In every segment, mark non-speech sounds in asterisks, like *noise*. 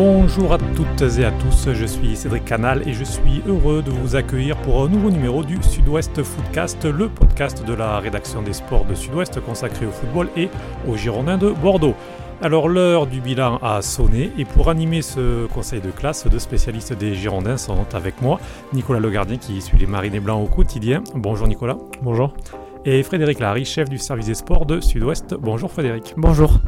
Bonjour à toutes et à tous, je suis Cédric Canal et je suis heureux de vous accueillir pour un nouveau numéro du Sud-Ouest Footcast, le podcast de la rédaction des sports de Sud-Ouest consacré au football et aux Girondins de Bordeaux. Alors l'heure du bilan a sonné et pour animer ce conseil de classe, deux spécialistes des Girondins sont avec moi. Nicolas Legardien qui suit les Marinés Blancs au quotidien. Bonjour Nicolas. Bonjour. Et Frédéric Larry, chef du service des sports de Sud-Ouest. Bonjour Frédéric. Bonjour.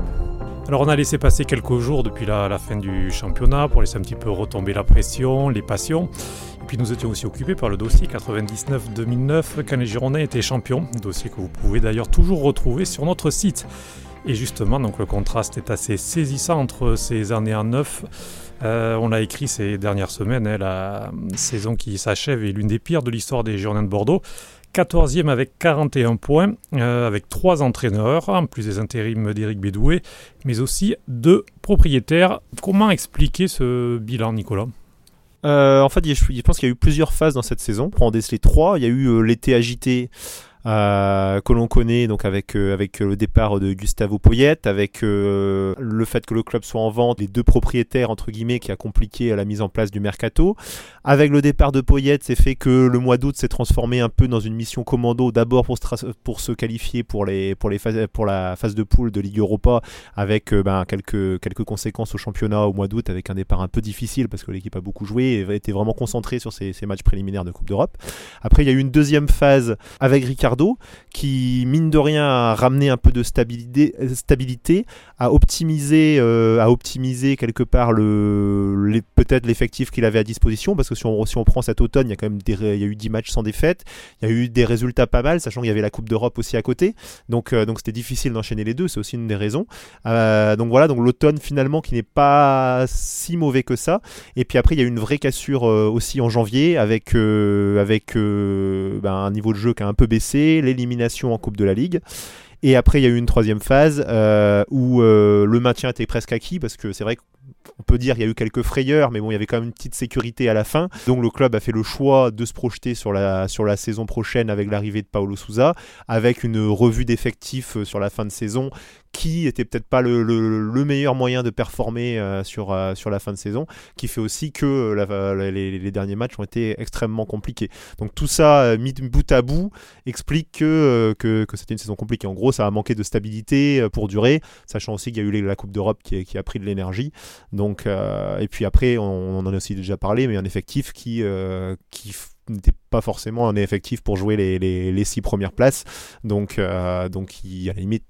Alors on a laissé passer quelques jours depuis la, fin du championnat pour laisser un petit peu retomber la pression, les passions. Et puis nous étions aussi occupés par le dossier 99-2009 quand les Girondins étaient champions, dossier que vous pouvez d'ailleurs toujours retrouver sur notre site. Et justement, donc le contraste est assez saisissant entre ces années en neuf. Euh, on l'a écrit ces dernières semaines, hein, la saison qui s'achève est l'une des pires de l'histoire des Girondins de Bordeaux. 14e avec 41 points, euh, avec trois entraîneurs, en plus des intérims d'Éric Bédoué, mais aussi deux propriétaires. Comment expliquer ce bilan, Nicolas? Euh, En fait, je pense qu'il y a eu plusieurs phases dans cette saison. Pour en déceler trois, il y a eu l'été agité euh, que l'on connaît donc avec euh, avec le départ de Gustavo Poyet, avec euh, le fait que le club soit en vente, les deux propriétaires entre guillemets qui a compliqué la mise en place du mercato. Avec le départ de Poyet, c'est fait que le mois d'août s'est transformé un peu dans une mission commando, d'abord pour, pour se qualifier pour les pour les phases, pour la phase de poule de Ligue Europa, avec ben, quelques quelques conséquences au championnat au mois d'août, avec un départ un peu difficile parce que l'équipe a beaucoup joué et était vraiment concentrée sur ces, ces matchs préliminaires de Coupe d'Europe. Après, il y a eu une deuxième phase avec Ricard qui, mine de rien, a ramené un peu de stabilité, stabilité a optimisé, euh, a optimisé quelque part le, peut-être l'effectif qu'il avait à disposition, parce que si on, si on prend cet automne, il y a quand même des, il y a eu 10 matchs sans défaite, il y a eu des résultats pas mal, sachant qu'il y avait la Coupe d'Europe aussi à côté, donc euh, donc c'était difficile d'enchaîner les deux, c'est aussi une des raisons. Euh, donc voilà, donc l'automne finalement qui n'est pas si mauvais que ça, et puis après il y a eu une vraie cassure aussi en janvier avec avec ben, un niveau de jeu qui a un peu baissé l'élimination en Coupe de la Ligue. Et après, il y a eu une troisième phase euh, où euh, le maintien était presque acquis parce que c'est vrai qu'on peut dire qu'il y a eu quelques frayeurs, mais bon, il y avait quand même une petite sécurité à la fin. Donc le club a fait le choix de se projeter sur la, sur la saison prochaine avec l'arrivée de Paolo Souza, avec une revue d'effectifs euh, sur la fin de saison qui était peut-être pas le, meilleur moyen de performer euh, sur, euh, sur la fin de saison, qui fait aussi que les, derniers matchs ont été extrêmement compliqués. Donc tout ça, mis bout à bout, explique que, que, c'était une saison compliquée. En gros, ça a manqué de stabilité pour durer, sachant aussi qu'il y a eu la Coupe d'Europe qui, a pris de l'énergie. Donc, et puis après, on, en a aussi déjà parlé, mais un effectif qui, qui n'était pas forcément un effectif pour jouer les, les, six premières places. Donc, donc il, à la limite,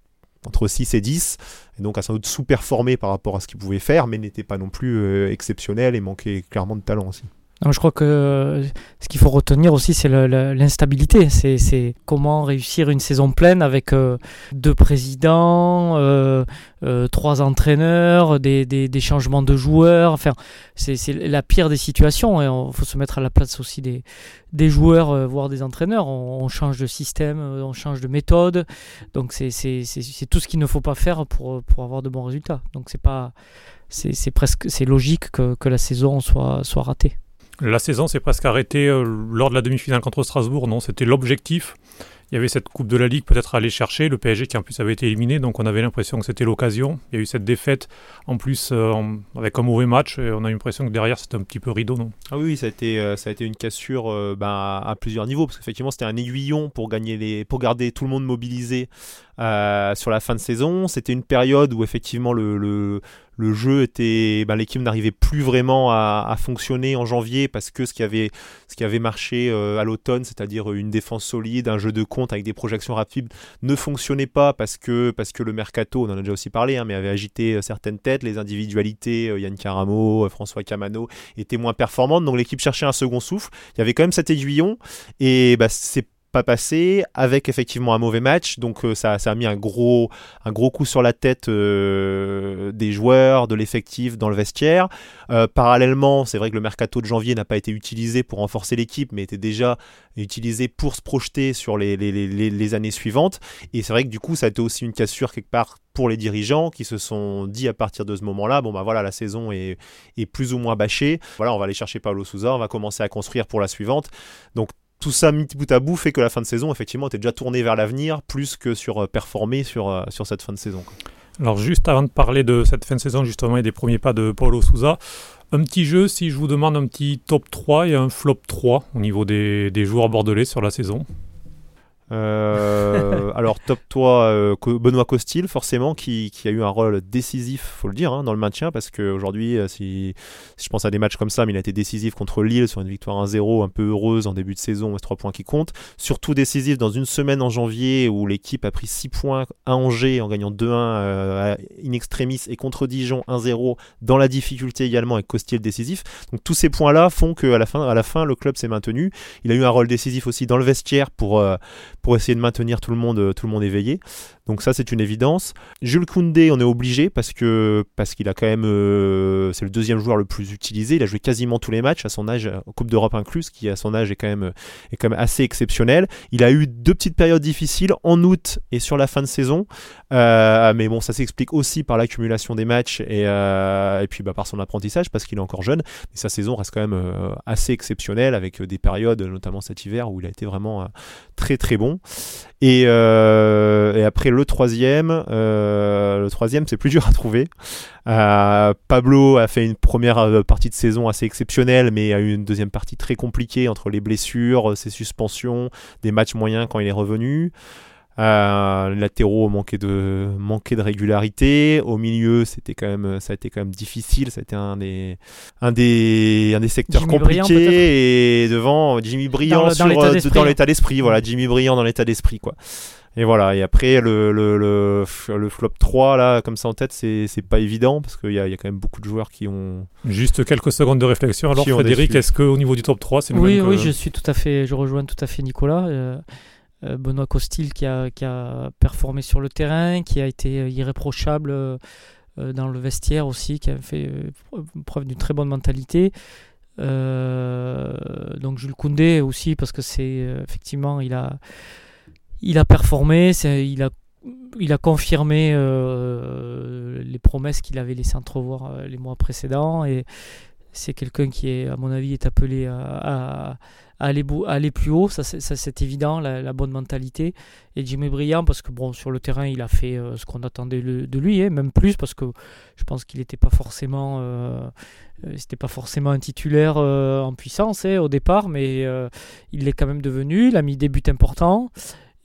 entre 6 et 10, et donc a sans doute sous-performé par rapport à ce qu'il pouvait faire, mais n'était pas non plus euh, exceptionnel et manquait clairement de talent aussi je crois que ce qu'il faut retenir aussi, c'est l'instabilité. C'est comment réussir une saison pleine avec euh, deux présidents, euh, euh, trois entraîneurs, des, changements de joueurs. Enfin, c'est la pire des situations. Il faut se mettre à la place aussi des, joueurs, voire des entraîneurs. On, change de système, on change de méthode. Donc c'est tout ce qu'il ne faut pas faire pour, avoir de bons résultats. Donc c'est presque logique que, que la saison soit, soit ratée. La saison s'est presque arrêtée euh, lors de la demi-finale contre Strasbourg, non C'était l'objectif. Il y avait cette Coupe de la Ligue peut-être à aller chercher, le PSG qui en plus avait été éliminé, donc on avait l'impression que c'était l'occasion. Il y a eu cette défaite en plus euh, avec un mauvais match, et on a l'impression que derrière c'était un petit peu rideau, non? Ah oui, ça a été, euh, ça a été une cassure ben, à, plusieurs niveaux, parce qu'effectivement c'était un aiguillon pour, gagner les, pour garder tout le monde mobilisé sur la fin de saison. C'était une période où effectivement le, le le jeu était, ben, l'équipe n'arrivait plus vraiment à, fonctionner en janvier parce que ce qui avait, ce qui avait marché euh, à l'automne, c'est-à-dire une défense solide, un jeu de compte avec des projections rapides, ne fonctionnait pas parce que, parce que le mercato, on en a déjà aussi parlé, hein, mais avait agité euh, certaines têtes, les individualités, euh, Yann Caramo, François Camano, étaient moins performantes, donc l'équipe cherchait un second souffle. Il y avait quand même cet aiguillon. Et bah, c'est pas passé, avec effectivement un mauvais match. Donc euh, ça, ça, a mis un gros, un gros coup sur la tête euh, des joueurs, de l'effectif dans le vestiaire. Euh, parallèlement, c'est vrai que le mercato de janvier n'a pas été utilisé pour renforcer l'équipe, mais était déjà utilisé pour se projeter sur les, les, les, années suivantes. Et c'est vrai que du coup, ça a été aussi une cassure quelque part pour les dirigeants qui se sont dit à partir de ce moment-là, bon bah voilà, la saison est, est plus ou moins bâchée. Voilà, on va aller chercher Paulo Souza, on va commencer à construire pour la suivante. Donc tout ça mis bout à bout fait que la fin de saison, effectivement, était déjà tournée vers l'avenir plus que sur euh, performer sur, euh, sur cette fin de saison. Alors juste avant de parler de cette fin de saison justement et des premiers pas de Paulo Souza, un petit jeu si je vous demande un petit top 3 et un flop 3 au niveau des joueurs bordelais sur la saison. Euh, alors top toi euh, Benoît Costil forcément qui, qui, a eu un rôle décisif faut le dire hein, dans le maintien parce qu'aujourd'hui euh, si, si, je pense à des matchs comme ça mais il a été décisif contre Lille sur une victoire 1-0 un peu heureuse en début de saison et 3 points qui comptent. Surtout décisif dans une semaine en janvier où l'équipe a pris 6 points à Angers en gagnant 2-1 euh, in extremis et contre Dijon 1-0 dans la difficulté également avec Costil décisif. Donc tous ces points là font qu'à la la fin le club s'est maintenu. Il a eu un rôle décisif aussi dans le vestiaire pour pour essayer de maintenir tout le monde, euh, tout le monde éveillé. Donc ça, c'est une évidence. Jules Koundé, on est obligé parce que parce qu'il a quand même, euh, c'est le deuxième joueur le plus utilisé. Il a joué quasiment tous les matchs à son âge, Coupe d'Europe incluse, qui à son âge est quand même assez exceptionnel. Il a eu deux petites périodes difficiles en août et sur la fin de saison, euh, mais bon, ça s'explique aussi par l'accumulation des matchs et, et puis bah, par son apprentissage parce qu'il est encore jeune. Mais sa saison reste quand même assez exceptionnelle avec des périodes, notamment cet hiver où il a été vraiment très très bon. Et, et après le troisième, euh, le troisième, c'est plus dur à trouver. Euh, Pablo a fait une première euh, partie de saison assez exceptionnelle, mais a eu une deuxième partie très compliquée entre les blessures, ses suspensions, des matchs moyens quand il est revenu. Euh, les latéraux manquaient de, manquaient de régularité. Au milieu, c'était quand même, ça a été quand même difficile. Ça a été un des, un des, un des secteurs compliqués. et devant, Jimmy Briand dans, l'état d'esprit. Voilà, Jimmy Briand dans l'état d'esprit, quoi. Et voilà, et après le, le, le, le, flop 3, là, comme ça en tête, c'est pas évident parce qu'il y a, y a, quand même beaucoup de joueurs qui ont. Juste quelques secondes de réflexion. Alors, Frédéric, est-ce qu'au niveau du top 3, c'est le oui, même Oui, je suis tout à fait, je rejoins tout à fait Nicolas. Euh, euh, Benoît Costil qui a, qui a performé sur le terrain, qui a été irréprochable euh, dans le vestiaire aussi, qui a fait preuve d'une très bonne mentalité. donc Jules Koundé aussi, parce que c'est effectivement, il a il a performé, il a, il a confirmé euh, les promesses qu'il avait laissées entrevoir euh, les mois précédents et c'est quelqu'un qui est, à mon avis, est appelé à, aller, plus haut, ça, c'est évident, la, bonne mentalité. Et Jimmy Briand, parce que bon, sur le terrain, il a fait euh, ce qu'on attendait de lui, hein, même plus, parce que je pense qu'il n'était pas forcément, c'était pas forcément un titulaire en puissance hein, au départ, mais il l'est quand même devenu. Il a mis des buts importants.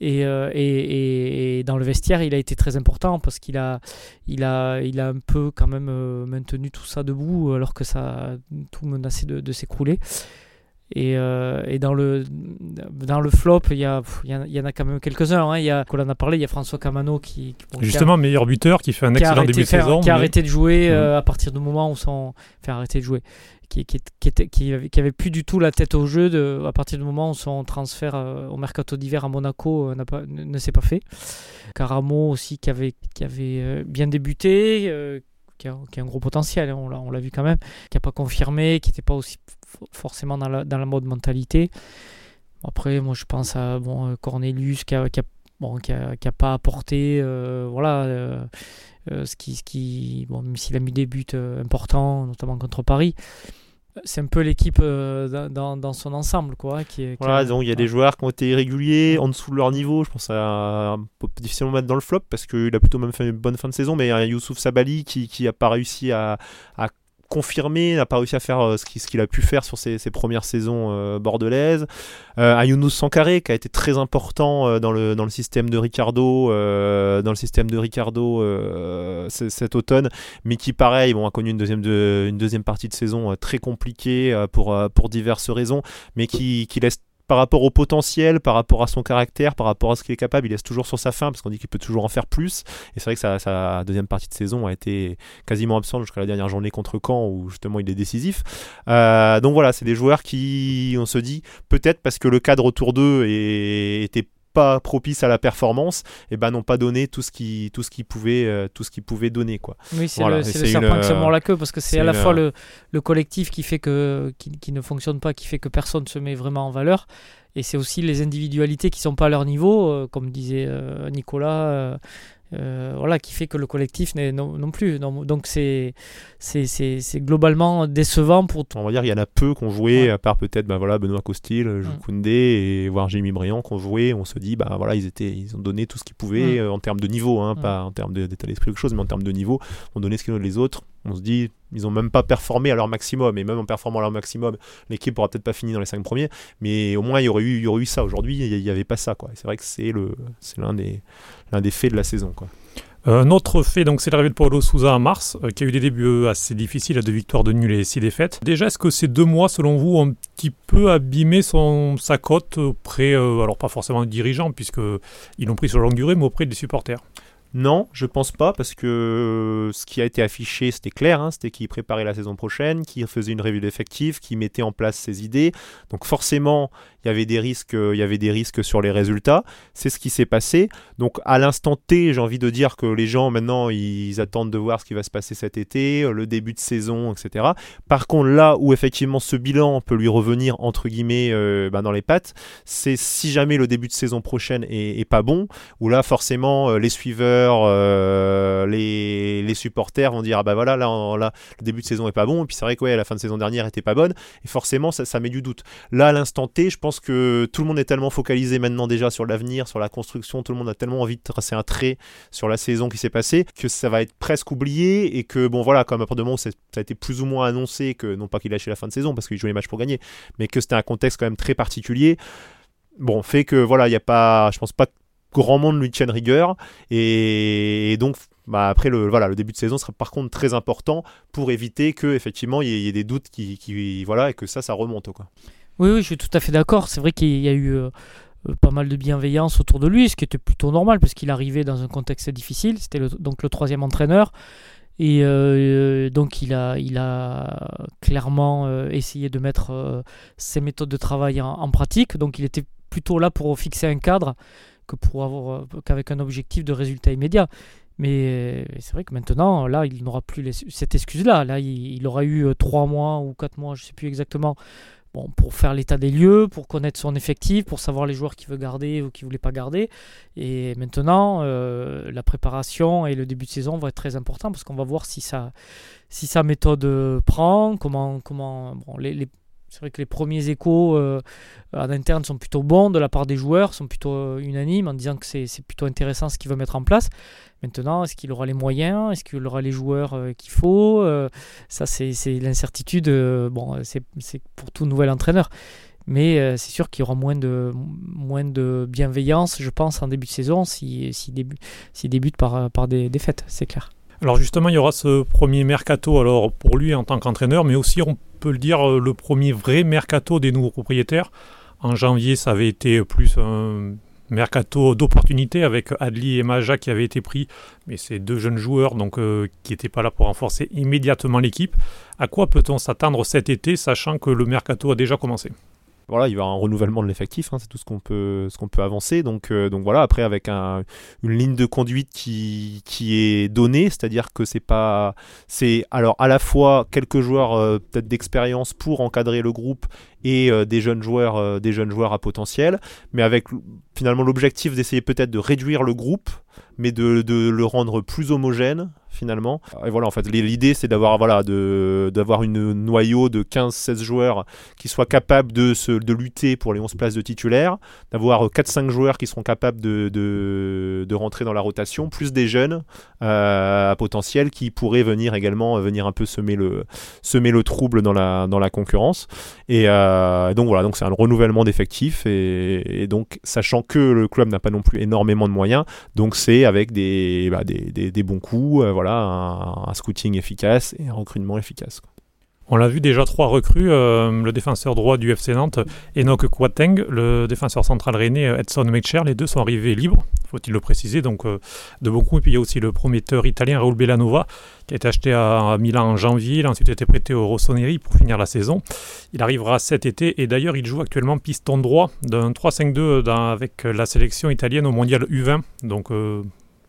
Euh, et, et, dans le vestiaire, il a été très important parce qu'il a, il a, il a un peu quand même euh, maintenu tout ça debout alors que ça tout menaçait de, s'écrouler. Et, euh, et, dans, le, dans le flop, il y, a, il y en a quand même quelques-uns. Hein. Il y a, qu'on en a parlé, il y a François Camano qui. Justement, meilleur buteur, qui fait un excellent début de saison. Qui a arrêté de jouer à partir du moment où son. Enfin, arrêté de jouer qui, qui, était, qui, avait, qui, avait, plus du tout la tête au jeu à partir du moment où son transfert euh, au mercato d'hiver à Monaco euh, pas, ne, s'est pas fait. Caramo aussi qui avait, qui avait euh, bien débuté, qui a, qui, a, un gros potentiel, hein, on l'a vu quand même, qui n'a pas confirmé, qui n'était pas aussi forcément dans la, dans la mode mentalité. Après, moi je pense à bon, Cornelius qui a, qui a bon, qui a, qui a, pas apporté voilà, ce qui, ce qui bon, même s'il a mis des buts importants, notamment contre Paris, c'est un peu l'équipe euh, dans, dans, son ensemble. Quoi, qui est, voilà, donc il y a des joueurs qui ont été irréguliers, en dessous de leur niveau. Je pense à peut difficilement mettre dans le flop parce qu'il a plutôt même fait une bonne fin de saison, mais il y a Youssouf Sabali qui n'a pas réussi à, à confirmé, n'a pas réussi à faire euh, ce qu'il a pu faire sur ses, premières saisons euh, bordelaises. Euh, Younous Sankaré qui a été très important dans, le, système de Ricardo, dans le système de Ricardo cet automne, mais qui pareil a connu une deuxième, partie de saison très compliquée pour, diverses raisons, mais qui laisse par rapport au potentiel, par rapport à son caractère, par rapport à ce qu'il est capable, il laisse toujours sur sa fin parce qu'on dit qu'il peut toujours en faire plus. Et c'est vrai que sa, deuxième partie de saison a été quasiment absente jusqu'à la dernière journée contre Caen où justement il est décisif. Euh, donc voilà, c'est des joueurs qui, on se dit, peut-être parce que le cadre autour d'eux était pas propice à la performance, et eh ben n'ont pas donné tout ce qui tout ce qu'ils pouvaient euh, tout ce qu'ils pouvaient donner quoi. Oui, c'est le, serpent qui se mord la queue parce que c'est à la fois le, le, collectif qui fait que qui, qui, ne fonctionne pas, qui fait que personne se met vraiment en valeur, et c'est aussi les individualités qui sont pas à leur niveau, euh, comme disait euh, Nicolas. Euh, voilà, qui fait que le collectif n'est non, non plus. Non, donc c'est c'est globalement décevant pour On va dire il y en a peu qu'on joué, Ouais. à part peut-être bah, voilà, Benoît Costil, Jules Mm. Koundé et voire Jimmy Briand qu'on joué. On se dit bah voilà ils étaient ils ont donné tout ce qu'ils pouvaient Mm. euh, en termes de niveau, hein, Mm. pas en termes de- d'état d'esprit ou quelque chose, mais en termes de niveau. On donnait ce qu'ils ont les autres. On se dit ils ont même pas performé à leur maximum et même en performant à leur maximum, l'équipe aura peut-être pas fini dans les cinq premiers, mais au moins il y aurait eu ça. Aujourd'hui il y avait pas ça quoi. C'est vrai que c'est l'un des faits de la saison quoi. Un autre fait, donc, c'est l'arrivée de Paulo Souza en mars, euh, qui a eu des débuts euh, assez difficiles, à deux victoires, de nuls et six défaites. Déjà, est-ce que ces deux mois, selon vous, ont un petit peu abîmé sa cote auprès, euh, alors pas forcément des dirigeants, puisqu'ils l'ont pris sur longue durée, mais auprès des supporters? Non, je pense pas, parce que euh, ce qui a été affiché, c'était clair, hein, c'était qu'il préparait la saison prochaine, qu'il faisait une revue d'effectifs, qu'il mettait en place ses idées. Donc forcément, il y avait des risques, euh, il y avait des risques sur les résultats. C'est ce qui s'est passé. Donc à l'instant T, j'ai envie de dire que les gens maintenant, ils attendent de voir ce qui va se passer cet été, euh, le début de saison, etc. Par contre, là où effectivement ce bilan peut lui revenir entre guillemets euh, ben, dans les pattes, c'est si jamais le début de saison prochaine est, pas bon, où là forcément euh, les suiveurs, euh, les, les supporters vont dire ah bah voilà là, là le début de saison est pas bon et puis c'est vrai que ouais, la fin de saison dernière était pas bonne et forcément ça, ça met du doute. Là à l'instant T, je pense que tout le monde est tellement focalisé maintenant déjà sur l'avenir, sur la construction, tout le monde a tellement envie de tracer un trait sur la saison qui s'est passée que ça va être presque oublié et que bon voilà comme à partir du moment ça a été plus ou moins annoncé que non pas qu'il lâchait la fin de saison parce qu'il jouait les matchs pour gagner, mais que c'était un contexte quand même très particulier. Bon, fait que voilà, il y a pas, je pense pas grand monde lui tienne rigueur et, donc bah, après le voilà le début de saison sera par contre très important pour éviter que effectivement il y, ait- des doutes qui voilà et que ça ça remonte quoi. Oui, oui, je suis tout à fait d'accord. C'est vrai qu'il y a eu euh, euh, pas mal de bienveillance autour de lui, ce qui était plutôt normal parce qu'il arrivait dans un contexte difficile. C'était le- donc le troisième entraîneur. Et euh, donc il a, clairement essayé de mettre ses méthodes de travail en, pratique. Donc il était plutôt là pour fixer un cadre que pour avoir qu'avec un objectif de résultat immédiat. Mais c'est vrai que maintenant, là, il n'aura plus cette excuse-là. Là, il, il aura eu trois mois ou quatre mois, je ne sais plus exactement, pour faire l'état des lieux, pour connaître son effectif, pour savoir les joueurs qu'il veut garder ou qu'il ne voulait pas garder. Et maintenant, euh, la préparation et le début de saison vont être très importants parce qu'on va voir si, ça, si sa méthode euh, prend, comment... comment bon, les- c'est vrai que les premiers échos euh, en interne sont plutôt bons de la part des joueurs, sont plutôt euh, unanimes en disant que c'est plutôt intéressant ce qu'il veut mettre en place. Maintenant, est-ce qu'il aura les moyens? Est-ce qu'il aura les joueurs euh, qu'il faut? Euh, Ça, c'est l'incertitude. bon, c'est pour tout nouvel entraîneur. Mais c'est sûr qu'il y aura moins de, bienveillance, je pense, en début de saison s'il si débute par, des défaites, c'est clair. Alors justement, il y aura ce premier mercato alors pour lui en tant qu'entraîneur, mais aussi le dire euh, le premier vrai mercato des nouveaux propriétaires. En janvier, ça avait été plus un mercato d'opportunité avec Adli et Maja qui avaient été pris, mais c'est deux jeunes joueurs donc euh, qui n'étaient pas là pour renforcer immédiatement l'équipe. À quoi peut-on s'attendre cet été, sachant que le mercato a déjà commencé? Voilà, il y avoir un renouvellement de l'effectif, hein, c'est tout ce qu'on peut, ce qu'on peut avancer. Donc, euh, donc voilà, après avec un, une ligne de conduite qui, qui est donnée, c'est-à-dire que c'est pas, c'est alors à la fois quelques joueurs euh, peut-être d'expérience pour encadrer le groupe et euh, des jeunes joueurs, euh, des jeunes joueurs à potentiel, mais avec finalement l'objectif d'essayer peut-être de réduire le groupe, mais de, le rendre plus homogène finalement. Et voilà, en fait, l'idée c'est d'avoir voilà, d'avoir une noyau de 15-16 joueurs qui soient capables de, lutter pour les 11 places de titulaires, d'avoir 4-5 joueurs qui seront capables de, rentrer dans la rotation, plus des jeunes euh, à potentiel qui pourraient venir également euh, venir un peu semer le, trouble dans la, concurrence. Et euh, donc voilà, donc c'est un renouvellement d'effectifs et, donc sachant que le club n'a pas non plus énormément de moyens, donc c'est avec des, bah, des, bons coups, euh, voilà, un, scouting efficace et un recrutement efficace. On l'a vu déjà trois recrues, euh, le défenseur droit du FC Nantes, Enoch Kouateng, le défenseur central rennais Edson Mecher, les deux sont arrivés libres, faut-il le préciser, donc euh, de beaucoup. Et puis il y a aussi le prometteur italien Raul Bellanova, qui a été acheté à, Milan en janvier, il a ensuite été prêté au Rossoneri pour finir la saison. Il arrivera cet été et d'ailleurs il joue actuellement piston droit d'un 3-5-2 dans- avec la sélection italienne au mondial U20, donc euh,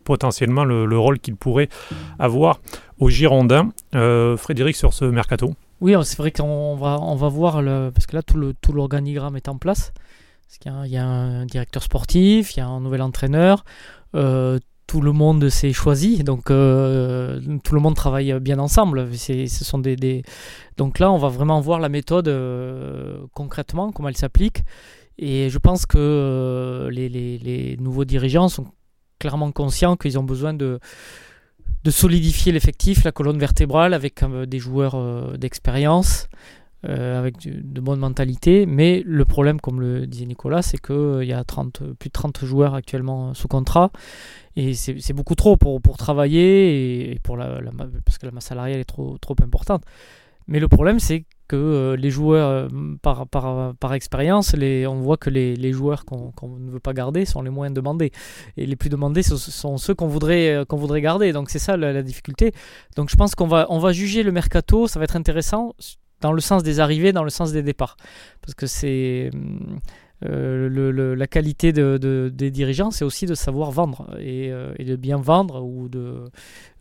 potentiellement le, le rôle qu'il pourrait avoir au Girondin. Euh, Frédéric sur ce mercato. Oui, c'est vrai qu'on va, on va voir, le, parce que là, tout, le, tout l'organigramme est en place. Parce qu'il y a, il y a un directeur sportif, il y a un nouvel entraîneur. Euh, tout le monde s'est choisi, donc euh, tout le monde travaille bien ensemble. ce sont des, Donc là, on va vraiment voir la méthode concrètement, comment elle s'applique. Et je pense que les, les, les, nouveaux dirigeants sont clairement conscients qu'ils ont besoin de, de solidifier l'effectif, la colonne vertébrale, avec des joueurs d'expérience. Euh, avec de bonnes mentalités. Mais le problème, comme le disait Nicolas, c'est qu'il euh, y a 30, plus de 30 joueurs actuellement sous contrat. Et c'est beaucoup trop pour, pour travailler, et, pour la, parce que la masse salariale est trop, trop importante. Mais le problème, c'est que euh, les joueurs, par, par, par expérience, on voit que les, les joueurs qu'on ne veut pas garder sont les moins demandés. Et les plus demandés sont ceux qu'on voudrait, qu'on voudrait garder. Donc c'est ça la, la, difficulté. Donc je pense qu'on va, on va juger le mercato, ça va être intéressant dans le sens des arrivées, dans le sens des départs. Parce que c'est euh, le, la qualité de, des dirigeants, c'est aussi de savoir vendre et, euh, et, de bien vendre ou de,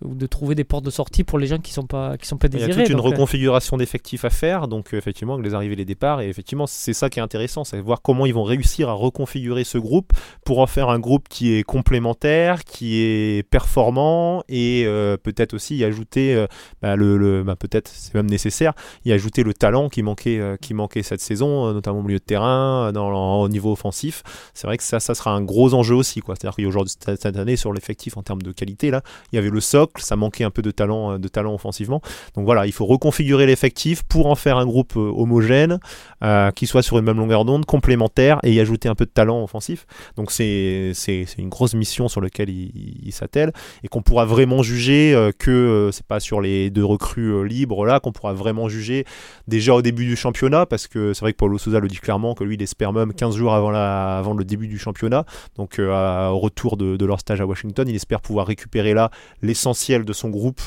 ou de trouver des portes de sortie pour les gens qui sont pas qui sont pas désirés. Il y a toute une euh, reconfiguration d'effectifs à faire, donc effectivement avec les arrivées et les départs, et effectivement c'est ça qui est intéressant, c'est voir comment ils vont réussir à reconfigurer ce groupe pour en faire un groupe qui est complémentaire, qui est performant et peut-être aussi y ajouter bah, le, bah, peut-être c'est même nécessaire, y ajouter le talent qui manquait qui manquait cette saison, notamment au milieu de terrain, dans au niveau offensif. C'est vrai que ça, ça sera un gros enjeu aussi. C'est-à-dire qu'aujourd'hui, cette année, sur l'effectif en termes de qualité, là, il y avait le socle, ça manquait un peu de talent, euh, de talent offensivement. Donc voilà, il faut reconfigurer l'effectif pour en faire un groupe euh, homogène, euh, qui soit sur une même longueur d'onde, complémentaire, et y ajouter un peu de talent offensif. Donc c'est une grosse mission sur laquelle il, il s'attelle, et qu'on pourra vraiment juger que c'est pas sur les deux recrues libres là qu'on pourra vraiment juger déjà au début du championnat, parce que c'est vrai que Paulo Souza le dit clairement que lui, il espère même 15 jours avant, la, avant le début du championnat, donc euh, au retour de, leur stage à Washington. Il espère pouvoir récupérer là l'essentiel de son groupe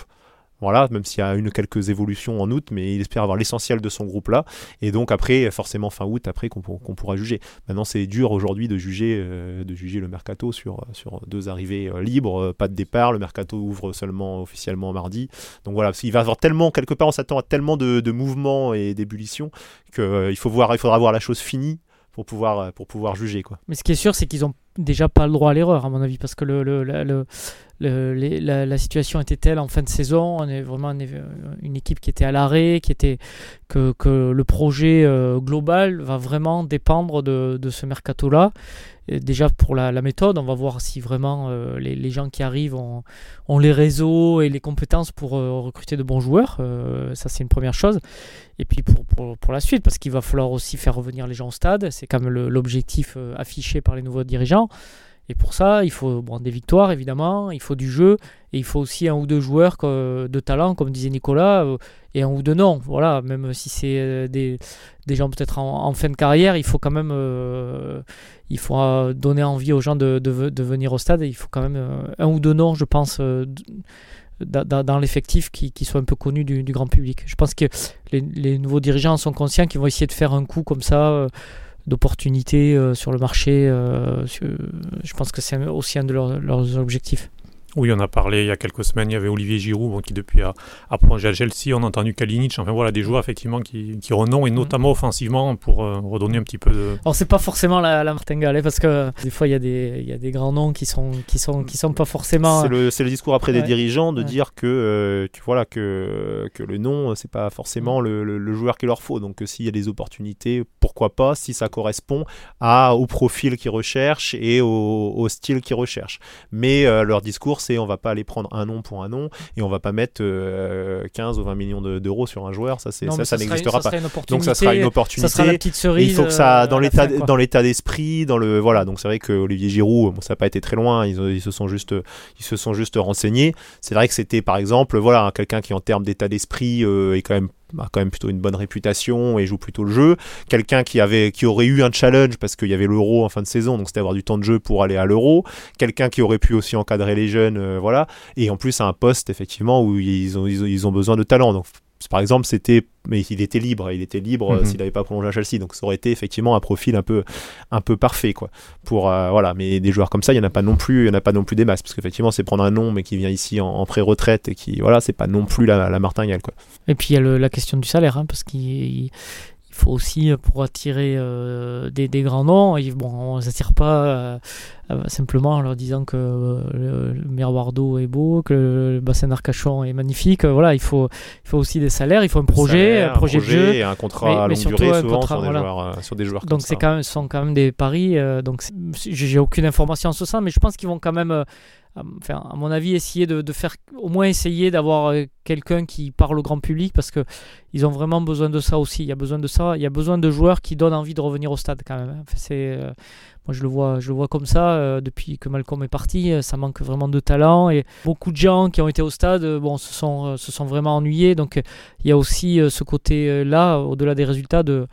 voilà, même s'il y a une quelques évolutions en août, mais il espère avoir l'essentiel de son groupe là. Et donc après, forcément fin août, après qu'on pourra juger. Maintenant, c'est dur aujourd'hui de juger, euh, de juger le mercato sur, sur deux arrivées euh, libres, pas de départ. Le mercato ouvre seulement officiellement mardi. Donc voilà, il va avoir tellement quelque part, on s'attend à tellement de, de mouvements et d'ébullitions qu'il faut voir, il faudra voir la chose finie euh, pouvoir juger. Quoi. Mais ce qui est sûr, c'est qu'ils n'ont déjà pas le droit à l'erreur, à mon avis, parce que le, la, situation était telle en fin de saison, on est vraiment une équipe qui était à l'arrêt, qui était que, le projet euh, global va vraiment dépendre de, ce mercato-là déjà pour la, méthode, on va voir si vraiment euh, les, gens qui arrivent ont, les réseaux et les compétences pour euh, recruter de bons joueurs. Euh, ça, c'est une première chose. Et puis pour, pour, la suite, parce qu'il va falloir aussi faire revenir les gens au stade. C'est quand même l'objectif affiché par les nouveaux dirigeants. Et pour ça, il faut des victoires, évidemment, il faut du jeu, et il faut aussi un ou deux joueurs de talent, comme disait Nicolas, euh, et un ou deux noms. Voilà, même si c'est euh, des, des, gens peut-être en, fin de carrière, il faut quand même euh, il faut donner envie aux gens de, de, venir au stade, il faut quand même un ou deux noms, je pense, dans, l'effectif qui, qui soient un peu connus du, grand public. Je pense que les, les nouveaux dirigeants sont conscients qu'ils vont essayer de faire un coup comme ça d'opportunités euh, sur le marché. Euh, je pense que c'est aussi un de leurs objectifs. Oui, on a parlé il y a quelques semaines, il y avait Olivier Giroud qui depuis a, a prolongé à Chelsea, on a entendu Kalinic, enfin voilà des joueurs effectivement qui, qui renoncent et mm. notamment offensivement pour euh, redonner un petit peu de... Alors c'est pas forcément la, la martingale hein, parce que des fois il y, a des, il y a des grands noms qui sont, qui sont, qui sont pas forcément... C'est le, le, discours après des dirigeants de dire que, euh, tu, voilà, que, que le nom c'est pas forcément mm. le, le, joueur qu'il leur faut, donc s'il y a des opportunités, pourquoi pas si ça correspond à, au profil qu'ils recherchent et au, au style qu'ils recherchent. Mais euh, leur discours on va pas aller prendre un nom pour un nom et on va pas mettre 15 euh, ou 20 millions d'euros sur un joueur. Ça, ça, ça, n'existera pas. Donc ça sera une opportunité. Ça sera la petite cerise. Il faut que ça, euh, dans l'état, dans l'état d'esprit, dans le voilà. Donc c'est vrai que Olivier Giroud, bon, ça n'a pas été très loin. Ils, ils, se sont juste, ils se sont juste renseignés. C'est vrai que c'était par exemple, voilà, quelqu'un qui en termes d'état d'esprit euh, est quand même a quand même plutôt une bonne réputation et joue plutôt le jeu. Quelqu'un qui avait, qui aurait eu un challenge parce qu'il y avait l'euro en fin de saison, donc c'était avoir du temps de jeu pour aller à l'euro. Quelqu'un qui aurait pu aussi encadrer les jeunes, euh, voilà. Et en plus un poste effectivement où ils ont, ils ont, besoin de talent. Donc par exemple, c'était, mais il était libre, il était libre euh, mhm. s'il n'avait pas prolongé à Chelsea, donc ça aurait été effectivement un profil un peu, un peu parfait, quoi. Pour euh, voilà, mais des joueurs comme ça, il y en a pas non plus, il y en a pas non plus des masses, parce qu'effectivement, c'est prendre un nom, mais qui vient ici en, pré-retraite et qui, voilà, c'est pas non plus la, la martingale, quoi. Et puis il y a la question du salaire, hein, parce qu'il faut aussi pour attirer des, des, grands noms. bon, on ne s'attire pas simplement en leur disant que le, miroir d'eau est beau, que le bassin d'Arcachon est magnifique. Voilà, il faut, il faut aussi des salaires, il faut un projet, un projet, de jeu, et un contrat à longue durée souvent sur, des joueurs, sur, des joueurs, Donc c'est quand même, sont quand même des paris. donc j'ai aucune information sur ça, mais je pense qu'ils vont quand même à mon avis, essayer de, faire, au moins essayer d'avoir euh, quelqu'un qui parle au grand public parce que ils ont vraiment besoin de ça aussi. Il y a besoin de ça. Il y a besoin de joueurs qui donnent envie de revenir au stade quand même. Hein. c'est, euh, moi, je le vois, je le vois comme ça euh, depuis que Malcolm est parti. ça manque vraiment de talent et beaucoup de gens qui ont été au stade, bon, se sont, se sont vraiment ennuyés. Donc, il y a aussi ce côté-là, au-delà des résultats, de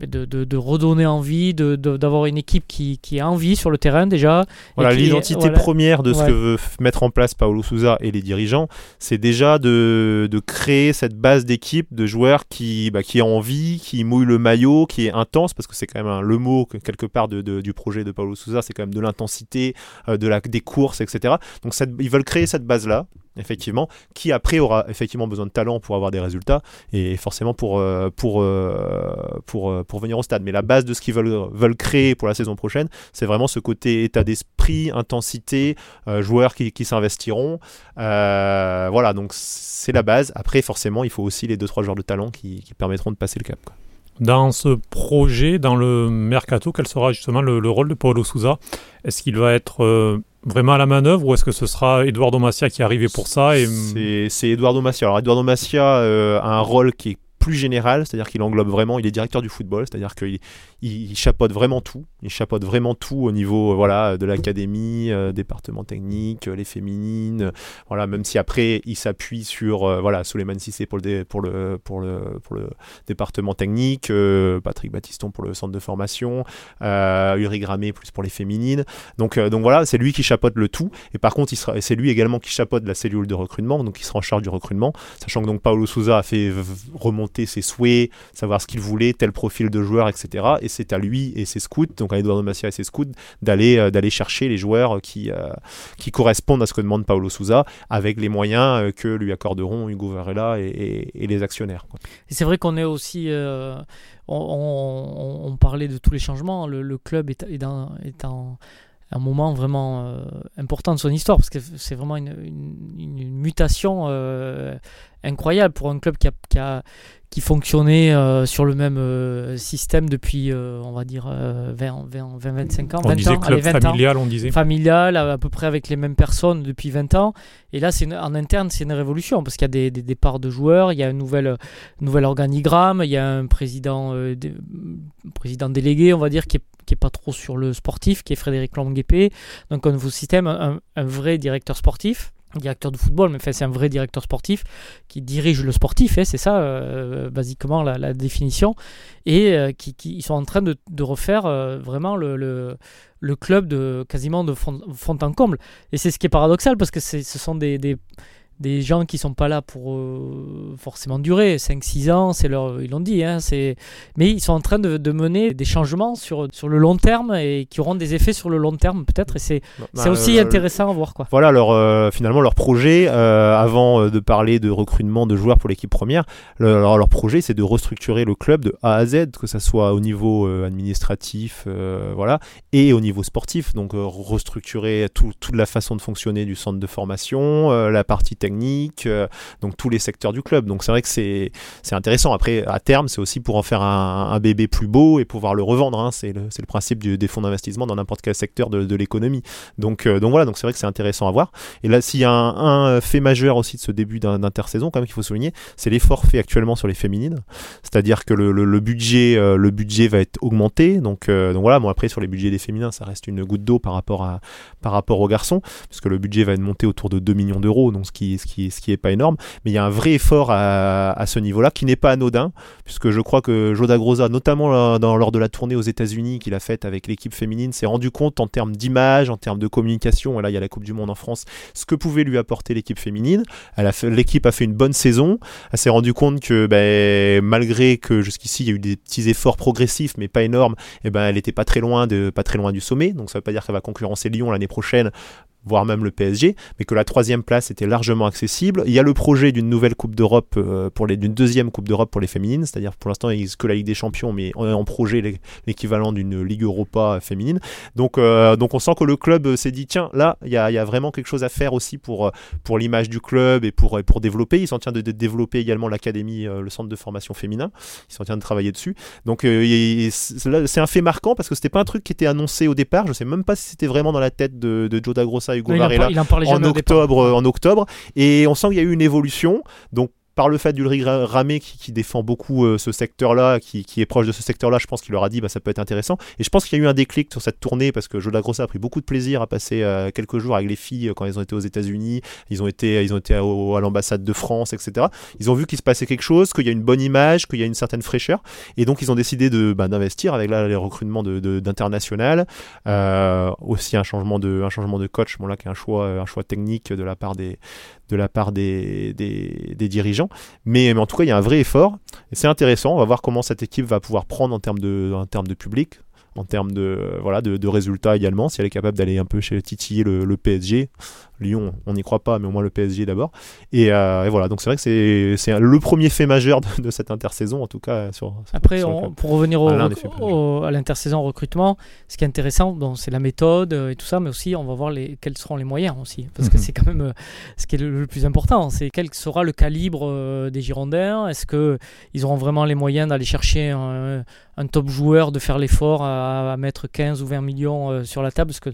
de, de, redonner envie, d'avoir une équipe qui, qui, a envie sur le terrain déjà. Voilà, l'identité première de ce que veut mettre en place Paulo Souza et les dirigeants, c'est déjà de, créer cette base d'équipe de joueurs qui, bah, qui ont envie, qui mouillent le maillot, qui est intense, parce que c'est quand même le mot quelque part de, du projet de Paulo Souza, c'est quand même de l'intensité, euh, de la, des courses, etc. Donc ils veulent créer cette base-là effectivement, qui après aura effectivement besoin de talent pour avoir des résultats et forcément pour, euh, pour, euh, pour, euh, pour venir au stade. Mais la base de ce qu'ils veulent, veulent créer pour la saison prochaine, c'est vraiment ce côté état d'esprit, intensité, joueurs qui, qui s'investiront. voilà, donc c'est la base. Après, forcément, il faut aussi les 2-3 joueurs de talent qui, permettront de passer le cap. Dans ce projet, dans le mercato, quel sera justement le, le rôle de Paulo Souza? Est-ce qu'il va être vraiment à la manœuvre ou est-ce que ce sera Eduardo Massia qui est arrivé pour ça. C'est Eduardo Massia. Alors Eduardo Massia euh, a un rôle qui est plus général, c'est-à-dire qu'il englobe vraiment, il est directeur du football, c'est-à-dire qu'il il, chapeaute vraiment tout, il chapeaute vraiment tout au niveau euh, voilà de l'académie, euh, département technique, les féminines, voilà même si après il s'appuie sur voilà Soleiman Sissé pour le pour le pour le pour le département technique, Patrick Battiston pour le centre de formation, Uri Gramé plus pour les féminines, donc donc voilà c'est lui qui chapeaute le tout. Et par contre il sera c'est lui également qui chapeaute la cellule de recrutement, donc il sera en charge du recrutement, sachant que donc Paolo Souza a fait remonter ses souhaits, savoir ce qu'il voulait, tel profil de joueur, etc. Et c'est à lui et ses scouts, donc à Eduardo Massia et ses scouts, d'aller euh, d'aller chercher les joueurs qui, euh, qui correspondent à ce que demande Paulo Souza, avec les moyens euh, que lui accorderont Hugo Varela et, les actionnaires. c'est vrai qu'on est aussi... On, parlait de tous les changements. Le, club est, dans, est en un moment vraiment important de son histoire parce que c'est vraiment une, mutation incroyable pour un club qui a, qui a, qui fonctionnait euh, sur le même euh, système depuis, euh, on va dire, 20, 20, 25 ans. On 20 disait ans, club familial, on disait. Familial, à, peu près avec les mêmes personnes depuis 20 ans. Et là, c'est en interne, c'est une révolution parce qu'il y a des, des, départs de joueurs, il y a un nouvel, nouvel organigramme, il y a un président, président délégué, on va dire, qui est qui est pas trop sur le sportif, qui est Frédéric Longuepé. Donc un nouveau système, un, un vrai directeur sportif directeur de football, mais c'est un vrai directeur sportif qui dirige le sportif, hein, c'est ça euh, basiquement la, définition, et euh, qui, ils sont en train de, refaire euh, vraiment le, le, club de quasiment de fond, en comble. Et c'est ce qui est paradoxal parce que ce sont des, des des gens qui sont pas là pour euh, forcément durer. 5-6 ans c'est leur ils l'ont dit hein, c'est mais ils sont en train de, de, mener des changements sur, sur le long terme et qui auront des effets sur le long terme peut-être. Et c'est bah, c'est aussi euh, intéressant à voir quoi. voilà leur euh, finalement leur projet avant de parler de recrutement de joueurs pour l'équipe première leur, leur, projet c'est de restructurer le club de A à Z que ça soit au niveau administratif voilà et au niveau sportif. Donc restructurer tout, toute la façon de fonctionner du centre de formation la partie technique, euh, donc tous les secteurs du club. Donc c'est vrai que c'est intéressant. Après, à terme, c'est aussi pour en faire un, bébé plus beau et pouvoir le revendre. Hein. C'est le, principe des fonds d'investissement dans n'importe quel secteur de, l'économie. Donc, euh, donc voilà, donc c'est vrai que c'est intéressant à voir. Et là, s'il y a un, fait majeur aussi de ce début d'intersaison, quand même qu'il faut souligner, c'est l'effort fait actuellement sur les féminines. C'est-à-dire que le, budget, euh, le budget va être augmenté. Donc, donc voilà, bon après sur les budgets des féminins, ça reste une goutte d'eau par rapport à par rapport aux garçons, puisque le budget va être monté autour de 2 millions d'euros, donc ce qui ce qui, ce qui est pas énorme. Mais il y a un vrai effort à, ce niveau-là qui n'est pas anodin, puisque je crois que Joda Groza, notamment lors de la tournée aux États-Unis qu'il a faite avec l'équipe féminine, s'est rendu compte en termes d'image, en termes de communication, et là il y a la Coupe du Monde en France, ce que pouvait lui apporter l'équipe féminine. L'équipe a fait une bonne saison. Elle s'est rendu compte que ben, malgré que jusqu'ici il y a eu des petits efforts progressifs, mais pas énormes, eh ben, elle n'était pas très loin de pas très loin du sommet. Donc ça veut pas dire qu'elle va concurrencer Lyon l'année prochaine voire même le PSG, mais que la troisième place était largement accessible. Il y a le projet d'une nouvelle Coupe d'Europe, euh, pour d'une deuxième Coupe d'Europe pour les féminines, c'est-à-dire pour l'instant il n'existe que la Ligue des Champions, mais on est en projet l'équivalent d'une Ligue Europa féminine. Donc, euh, donc on sent que le club s'est dit, tiens, là, il y a, y a, vraiment quelque chose à faire aussi pour, pour l'image du club et pour, pour développer. Ils sont en train de, développer également l'académie, le centre de formation féminin. Ils sont en train de travailler dessus. Donc c'est un fait marquant parce que c'était pas un truc qui était annoncé au départ. Je sais même pas si c'était vraiment dans la tête de, de Joe Dagrossa et Hugo Varela en octobre, en octobre. Et on sent qu'il y a eu une évolution. Donc par le fait d'Ulrich Ramé qui, défend beaucoup euh, ce secteur-là, qui, qui, est proche de ce secteur-là, je pense qu'il leur a dit bah, ça peut être intéressant. Et je pense qu'il y a eu un déclic sur cette tournée parce que Joe Grossa a pris beaucoup de plaisir à passer euh, quelques jours avec les filles euh, quand ils ont été aux États-Unis, ils ont été, à, l'ambassade de France, etc. Ils ont vu qu'il se passait quelque chose, qu'il y a une bonne image, qu'il y a une certaine fraîcheur, et donc ils ont décidé bah, d'investir avec là les recrutements d'international, aussi un changement de coach, bon là qui est un choix technique de la part des de la part des, dirigeants. Mais, en tout cas, il y a un vrai effort. Et c'est intéressant. On va voir comment cette équipe va pouvoir prendre en termes de, public en termes de, voilà, de, résultats également, si elle est capable d'aller un peu chez titiller le, le PSG. Lyon, on n'y croit pas, mais au moins le PSG d'abord. Et, euh, et, voilà, donc c'est vrai que c'est le premier fait majeur de, de, cette intersaison, en tout cas. Sur, Après, on, pour revenir au, au, à l'intersaison recrutement, ce qui est intéressant, bon, c'est la méthode euh, et tout ça, mais aussi on va voir les, quels seront les moyens aussi. Parce que mhm. c'est quand même euh, ce qui est le, plus important, c'est quel sera le calibre des Girondins. Est-ce qu'ils auront vraiment les moyens d'aller chercher un, un, top joueur, de faire l'effort à, à, mettre 15 ou 20 millions sur la table? Parce que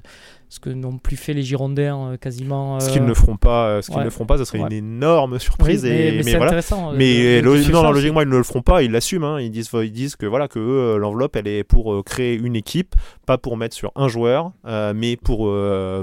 ce que n'ont plus fait les Girondins euh, quasiment. Ce qu'ils ne feront pas, euh, ce qu'ils ne feront pas, ça serait une énorme surprise. et, mais, mais, voilà. Euh, mais non, logiquement, ils ne le feront pas, ils l'assument. Hein. Ils disent, ils disent que voilà que l'enveloppe, elle est pour créer une équipe, pas pour mettre sur un joueur, mais pour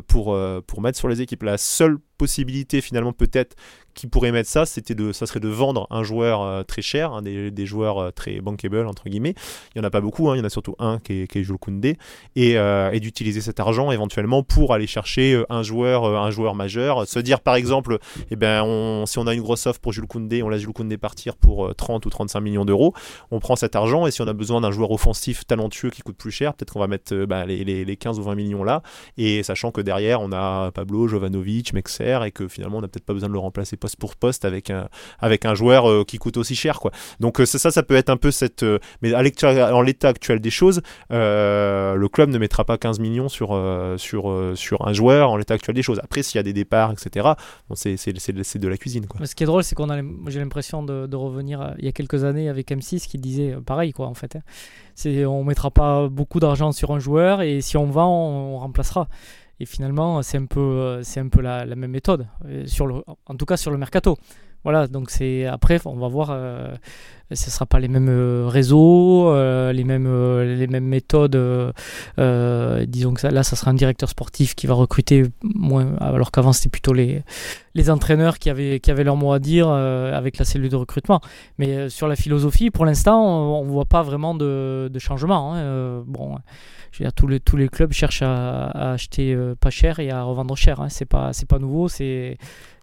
pour pour mettre sur les équipes. La seule possibilité finalement peut-être qui pourrait mettre ça, c'était de, ça serait de vendre un joueur euh, très cher, des, joueurs euh, très bankable entre guillemets. Il y en a pas beaucoup, hein, il y en a surtout un qui est, Jules Koundé, et, euh, et d'utiliser cet argent éventuellement pour aller chercher un joueur, un joueur majeur. Se dire par exemple, eh ben, si on a une grosse offre pour Jules Koundé, on laisse Jules Koundé partir pour 30 ou 35 millions d'euros, on prend cet argent et si on a besoin d'un joueur offensif talentueux qui coûte plus cher, peut-être qu'on va mettre les, les, les, 15 ou 20 millions là, et sachant que derrière on a Pablo, Jovanovic, Mexer, et que finalement on n'a peut-être pas besoin de le remplacer pour poste avec un, avec un joueur euh, qui coûte aussi cher. Quoi. Donc euh, ça, ça peut être un peu cette... Euh, mais à en l'état actuel des choses, le club ne mettra pas 15 millions sur, sur, sur un joueur en l'état actuel des choses. Après, s'il y a des départs, etc., bon, c'est de la cuisine. Quoi. ce qui est drôle, c'est qu'on a j'ai l'impression de, de, revenir il y a quelques années avec M6 qui disait pareil, quoi, en fait. Hein. C'est, on mettra pas beaucoup d'argent sur un joueur et si on vend, on remplacera. Et finalement, c'est un peu, euh, c'est un peu la, même méthode, euh, en tout cas sur le mercato. Voilà, donc c'est après, on va voir. Euh, ce ne sera pas les mêmes réseaux, les mêmes les mêmes méthodes. disons que ça, là, ça sera un directeur sportif qui va recruter moins, alors qu'avant c'était plutôt les les entraîneurs qui avaient qui avaient leur mot à dire avec la cellule de recrutement. Mais sur la philosophie, pour l'instant, on, ne voit pas vraiment de, de changement. Hein. bon tous, les, tous les clubs cherchent à, acheter euh, pas cher et à revendre cher. Hein. C'est pas, c'est pas nouveau. C'est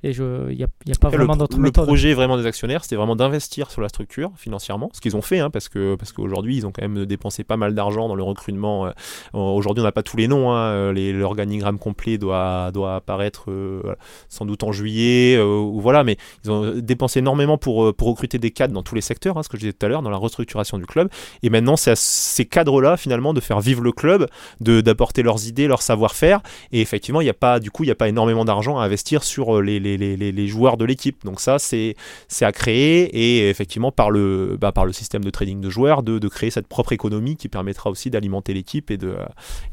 et il n'y a, y a, pas vraiment d'autres méthodes. Le projet vraiment des actionnaires, c'était vraiment d'investir sur la structure financièrement, ce qu'ils ont fait, hein, parce que parce qu'aujourd'hui ils ont quand même dépensé pas mal d'argent dans le recrutement. Euh, aujourd'hui on n'a pas tous les noms, hein, l'organigramme complet doit doit apparaître euh, sans doute en juillet ou voilà, mais ils ont dépensé énormément pour pour recruter des cadres dans tous les secteurs, ce que je disais tout à l'heure, dans la restructuration du club. Et maintenant c'est à ces cadres-là finalement de faire vivre le club de d'apporter leurs idées, leur savoir-faire. Et effectivement, il n'y a pas, du coup, il n'y a pas énormément d'argent à investir sur euh, les, les, les, les joueurs de l'équipe. Donc ça, c'est c'est à créer et effectivement par le bah, par le système de trading de joueurs, de, de créer cette propre économie qui permettra aussi d'alimenter l'équipe et de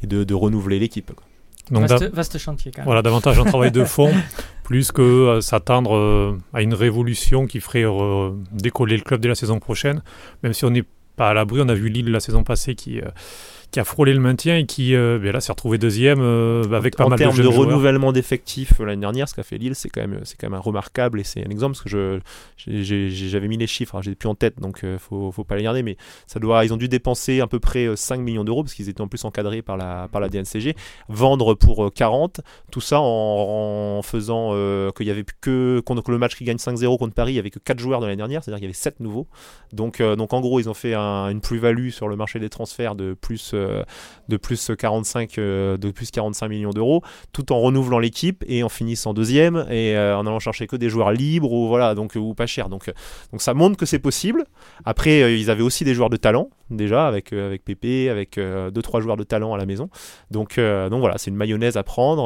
et de, de renouveler l'équipe. Donc vaste, vaste, chantier. Quand même. Voilà, davantage un travail de *laughs* fond, plus que euh, s'attendre euh, à une révolution qui ferait décoller le club dès la saison prochaine. Même si on n'est pas à l'abri, on a vu Lille la saison passée qui qui a frôlé le maintien et qui euh, ben là s'est retrouvé deuxième euh, avec pas mal de En termes de renouvellement d'effectifs euh, l'année dernière, ce qu'a fait Lille, c'est quand même c'est quand même remarquable et c'est un exemple parce que je j'avais mis les chiffres, j'ai plus en tête donc faut faut pas les garder, mais ça doit ils ont dû dépenser à peu près 5 millions d'euros parce qu'ils étaient en plus encadrés par la par la DNCG, vendre pour 40, tout ça en, faisant qu'il y avait que contre le match qui gagne 5-0 contre Paris, il y avait que 4 joueurs de l'année dernière, c'est-à-dire qu'il y avait 7 nouveaux. Donc donc en gros ils ont fait une plus-value sur le marché des transferts de plus de, de plus 45 de plus 45 millions d'euros, tout en renouvelant l'équipe et en finissant deuxième et en allant chercher que des joueurs libres ou voilà donc ou pas cher. Donc donc ça montre que c'est possible. Après ils avaient aussi des joueurs de talent déjà avec avec Pépé, avec deux trois joueurs de talent à la maison. Donc donc voilà, c'est une mayonnaise à prendre.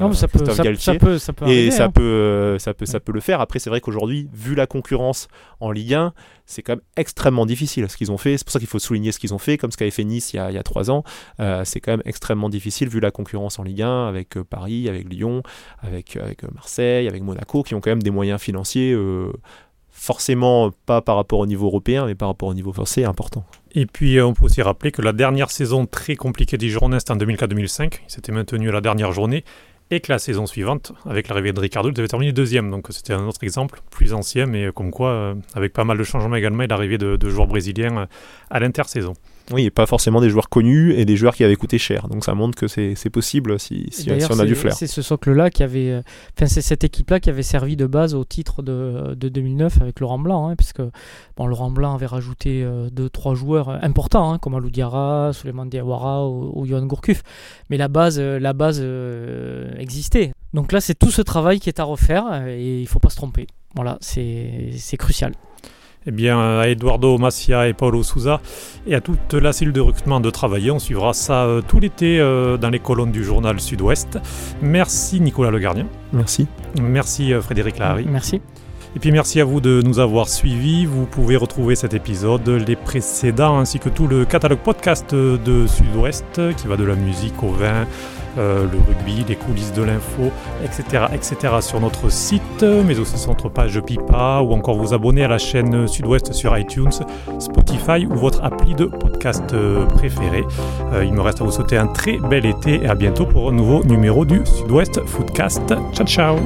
non, ça, peut, ça, peut, ça, peut, et ça peut ça peut ça peut le faire. Après c'est vrai qu'aujourd'hui vu la concurrence en Ligue 1, c'est quand même extrêmement difficile ce qu'ils ont fait. C'est pour ça qu'il faut souligner ce qu'ils ont fait, comme ce qu'avait fait Nice il y a, trois ans. Euh, c'est quand même extrêmement difficile vu la concurrence en Ligue 1 avec euh, Paris, avec Lyon, avec, avec euh, Marseille, avec Monaco, qui ont quand même des moyens financiers. forcément pas par rapport au niveau européen, mais par rapport au niveau français important. Et puis on peut aussi rappeler que la dernière saison très compliquée des Girondins, c'était en 2004-2005. Il s'était maintenu à la dernière journée et que la saison suivante, avec l'arrivée de Ricardo, il devait terminer deuxième. Donc c'était un autre exemple, plus ancien, mais comme quoi, euh, avec pas mal de changements également, et l'arrivée de, joueurs brésiliens euh, à l'intersaison. Oui, pas forcément des joueurs connus et des joueurs qui avaient coûté cher. Donc ça montre que c'est possible si, si, on a du flair. C'est ce socle-là qui avait. Euh, enfin, c'est cette équipe-là qui avait servi de base au titre de, de 2009 avec Laurent Blanc, hein, puisque bon, Laurent Blanc avait rajouté euh, deux, trois joueurs importants, hein, comme Alou Diarra, Suleiman Diawara ou, ou Yohan Gourcuff. Mais la base, euh, la base existait. Donc là, c'est tout ce travail qui est à refaire et il ne faut pas se tromper. Voilà, c'est crucial eh bien, à Eduardo Massia et Paulo Souza et à toute la cellule de recrutement de travailler. On suivra ça euh, tout l'été euh, dans les colonnes du journal Sud-Ouest. Merci Nicolas Le Gardien. Merci. Merci euh, Frédéric Lahari. Merci. Et puis merci à vous de nous avoir suivis. Vous pouvez retrouver cet épisode, les précédents ainsi que tout le catalogue podcast de Sud-Ouest qui va de la musique au vin, euh, le rugby, les coulisses de l'info, etc., etc. sur notre site, mais aussi sur notre page Pipa, ou encore vous abonner à la chaîne Sud-Ouest sur iTunes, Spotify ou votre appli de podcast euh, préféré. Euh, il me reste à vous souhaiter un très bel été et à bientôt pour un nouveau numéro du Sud-Ouest Foodcast. Ciao ciao